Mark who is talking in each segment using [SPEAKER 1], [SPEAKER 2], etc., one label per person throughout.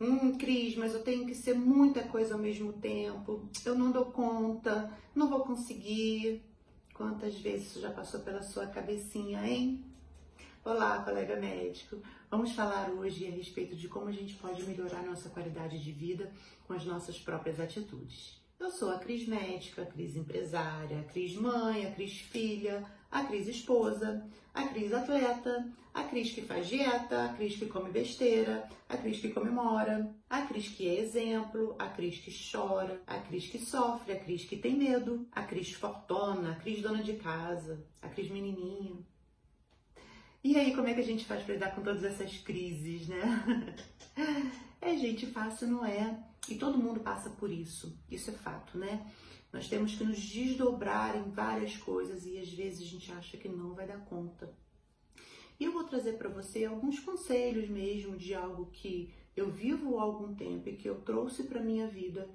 [SPEAKER 1] Hum, Cris, mas eu tenho que ser muita coisa ao mesmo tempo. Eu não dou conta, não vou conseguir. Quantas vezes isso já passou pela sua cabecinha, hein? Olá, colega médico. Vamos falar hoje a respeito de como a gente pode melhorar nossa qualidade de vida com as nossas próprias atitudes. Eu sou a Cris médica, a Cris empresária, a Cris mãe, a Cris filha, a Cris esposa, a Cris atleta, a Cris que faz dieta, a Cris que come besteira, a Cris que comemora, a Cris que é exemplo, a Cris que chora, a Cris que sofre, a Cris que tem medo, a Cris fortona, a Cris dona de casa, a Cris menininha. E aí, como é que a gente faz para lidar com todas essas crises, né? É gente fácil, não é? E todo mundo passa por isso. Isso é fato, né? Nós temos que nos desdobrar em várias coisas e às vezes a gente acha que não vai dar conta. E eu vou trazer para você alguns conselhos mesmo de algo que eu vivo há algum tempo e que eu trouxe para minha vida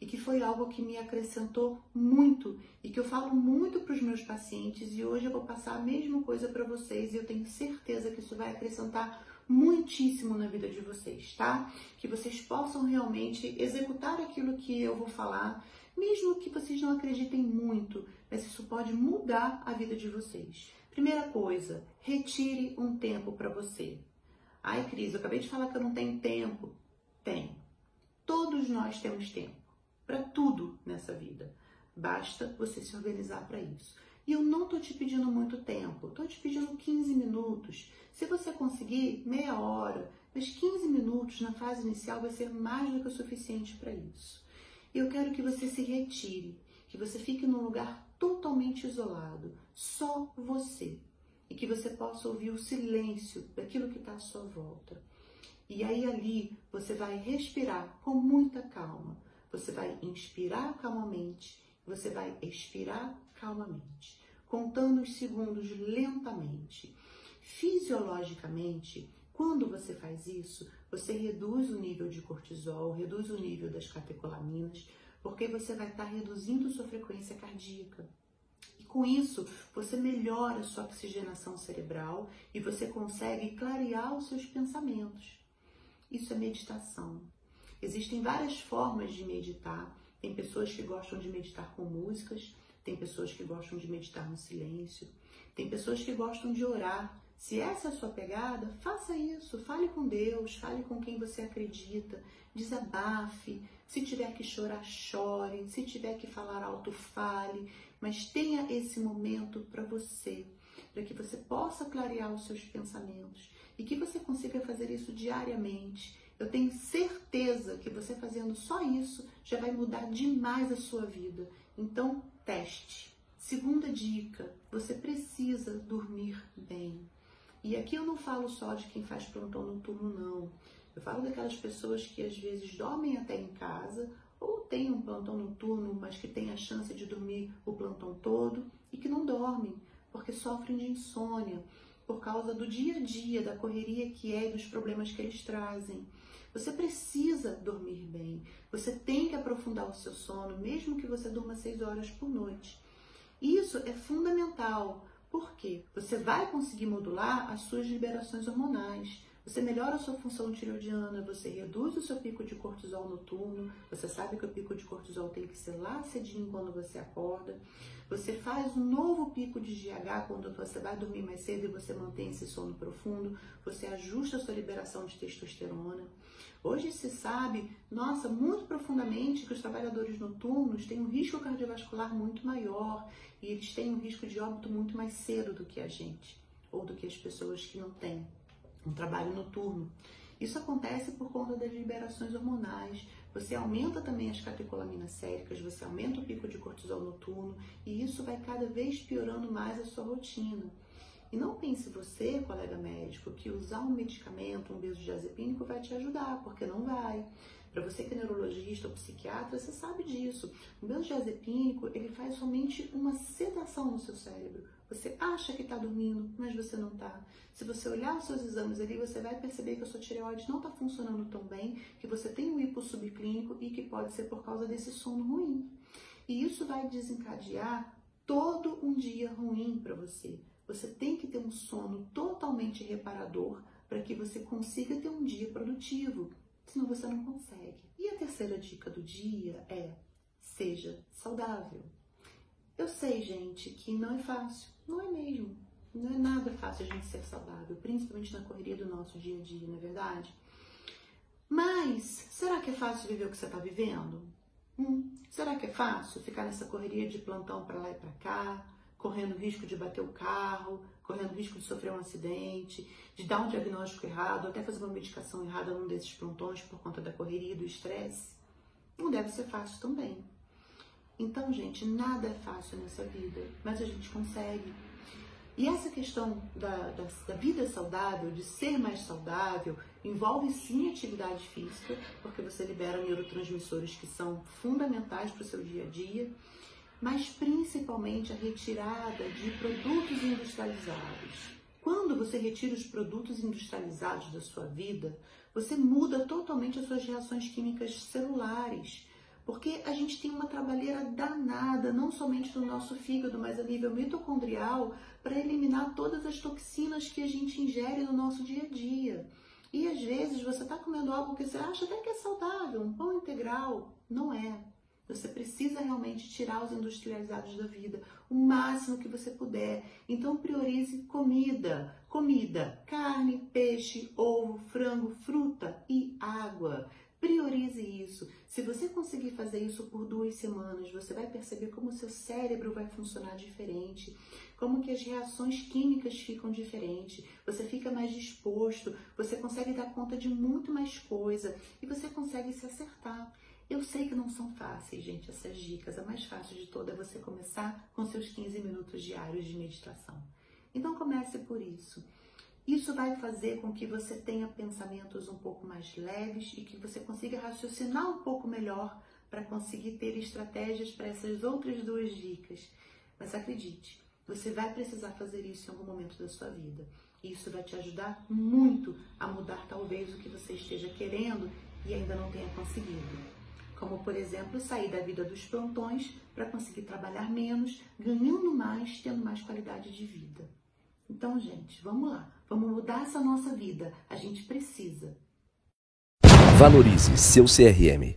[SPEAKER 1] e que foi algo que me acrescentou muito e que eu falo muito para os meus pacientes e hoje eu vou passar a mesma coisa para vocês e eu tenho certeza que isso vai acrescentar muitíssimo na vida de vocês, tá? Que vocês possam realmente executar aquilo que eu vou falar, mesmo que vocês não acreditem muito, mas isso pode mudar a vida de vocês. Primeira coisa, retire um tempo para você. Ai, Cris, eu acabei de falar que eu não tenho tempo. Tem. Todos nós temos tempo para tudo nessa vida. Basta você se organizar para isso. E eu não estou te pedindo muito tempo, estou te pedindo 15 minutos. Se você conseguir meia hora, mas 15 minutos na fase inicial vai ser mais do que o suficiente para isso. Eu quero que você se retire, que você fique num lugar totalmente isolado, só você, e que você possa ouvir o silêncio daquilo que está à sua volta. E aí ali você vai respirar com muita calma. Você vai inspirar calmamente, você vai expirar calmamente, contando os segundos lentamente. Fisiologicamente, quando você faz isso, você reduz o nível de cortisol, reduz o nível das catecolaminas, porque você vai estar reduzindo sua frequência cardíaca. E com isso, você melhora a sua oxigenação cerebral e você consegue clarear os seus pensamentos. Isso é meditação. Existem várias formas de meditar. Tem pessoas que gostam de meditar com músicas, tem pessoas que gostam de meditar no silêncio, tem pessoas que gostam de orar. Se essa é a sua pegada, faça isso, fale com Deus, fale com quem você acredita, desabafe. Se tiver que chorar, chore. Se tiver que falar alto, fale. Mas tenha esse momento para você, para que você possa clarear os seus pensamentos e que você consiga fazer isso diariamente. Eu tenho certeza que você fazendo só isso já vai mudar demais a sua vida. Então, teste. Segunda dica: você precisa dormir bem. E aqui eu não falo só de quem faz plantão noturno, não. Eu falo daquelas pessoas que às vezes dormem até em casa ou têm um plantão noturno, mas que têm a chance de dormir o plantão todo e que não dormem porque sofrem de insônia por causa do dia a dia, da correria que é e dos problemas que eles trazem. Você precisa dormir bem. Você tem que aprofundar o seu sono, mesmo que você durma seis horas por noite. Isso é fundamental. Por quê? Você vai conseguir modular as suas liberações hormonais. Você melhora a sua função tireoidiana, você reduz o seu pico de cortisol noturno, você sabe que o pico de cortisol tem que ser lá cedinho quando você acorda. Você faz um novo pico de GH quando você vai dormir mais cedo e você mantém esse sono profundo, você ajusta a sua liberação de testosterona. Hoje se sabe, nossa, muito profundamente que os trabalhadores noturnos têm um risco cardiovascular muito maior e eles têm um risco de óbito muito mais cedo do que a gente, ou do que as pessoas que não têm um trabalho noturno. Isso acontece por conta das liberações hormonais. Você aumenta também as catecolaminas séricas, você aumenta o pico de cortisol noturno e isso vai cada vez piorando mais a sua rotina. E não pense você, colega médico, que usar um medicamento, um benzodiazepínico vai te ajudar, porque não vai. Para você que é neurologista ou psiquiatra, você sabe disso. O benzodiazepínico, ele faz somente uma sedação no seu cérebro. Você acha que está dormindo, mas você não está. Se você olhar os seus exames ali, você vai perceber que a sua tireoide não está funcionando tão bem, que você tem um hipo subclínico e que pode ser por causa desse sono ruim. E isso vai desencadear todo um dia ruim para você. Você tem que ter um sono totalmente reparador para que você consiga ter um dia produtivo. senão você não consegue. E a terceira dica do dia é: seja saudável. Eu sei, gente, que não é fácil, não é mesmo. Não é nada fácil a gente ser saudável, principalmente na correria do nosso dia a dia, não é verdade? Mas será que é fácil viver o que você está vivendo? Hum, será que é fácil ficar nessa correria de plantão para lá e para cá, correndo risco de bater o carro, correndo risco de sofrer um acidente, de dar um diagnóstico errado, até fazer uma medicação errada num desses plantões por conta da correria e do estresse? Não deve ser fácil também. Então, gente, nada é fácil nessa vida, mas a gente consegue. E essa questão da, da, da, vida saudável, de ser mais saudável, envolve sim atividade física, porque você libera neurotransmissores que são fundamentais para o seu dia a dia, mas principalmente a retirada de produtos industrializados. Quando você retira os produtos industrializados da sua vida, você muda totalmente as suas reações químicas celulares porque a gente tem uma trabalheira danada, não somente no nosso fígado, mas a nível mitocondrial, para eliminar todas as toxinas que a gente ingere no nosso dia a dia. E às vezes você está comendo algo que você acha até que é saudável, um pão integral. Não é. Você precisa realmente tirar os industrializados da vida, o máximo que você puder. Então priorize comida, comida, carne, peixe, ovo, frango, fruta e água. Priorize isso. Se você conseguir fazer isso por duas semanas, você vai perceber como o seu cérebro vai funcionar diferente, como que as reações químicas ficam diferentes, você fica mais disposto, você consegue dar conta de muito mais coisa e você consegue se acertar. Eu sei que não são fáceis, gente, essas dicas. A mais fácil de toda é você começar com seus 15 minutos diários de meditação. Então comece por isso. Isso vai fazer com que você tenha pensamentos um pouco mais leves e que você consiga raciocinar um pouco melhor para conseguir ter estratégias para essas outras duas dicas. Mas acredite, você vai precisar fazer isso em algum momento da sua vida. Isso vai te ajudar muito a mudar talvez o que você esteja querendo e ainda não tenha conseguido. Como, por exemplo, sair da vida dos plantões para conseguir trabalhar menos, ganhando mais, tendo mais qualidade de vida. Então, gente, vamos lá. Vamos mudar essa nossa vida. A gente precisa.
[SPEAKER 2] Valorize seu CRM.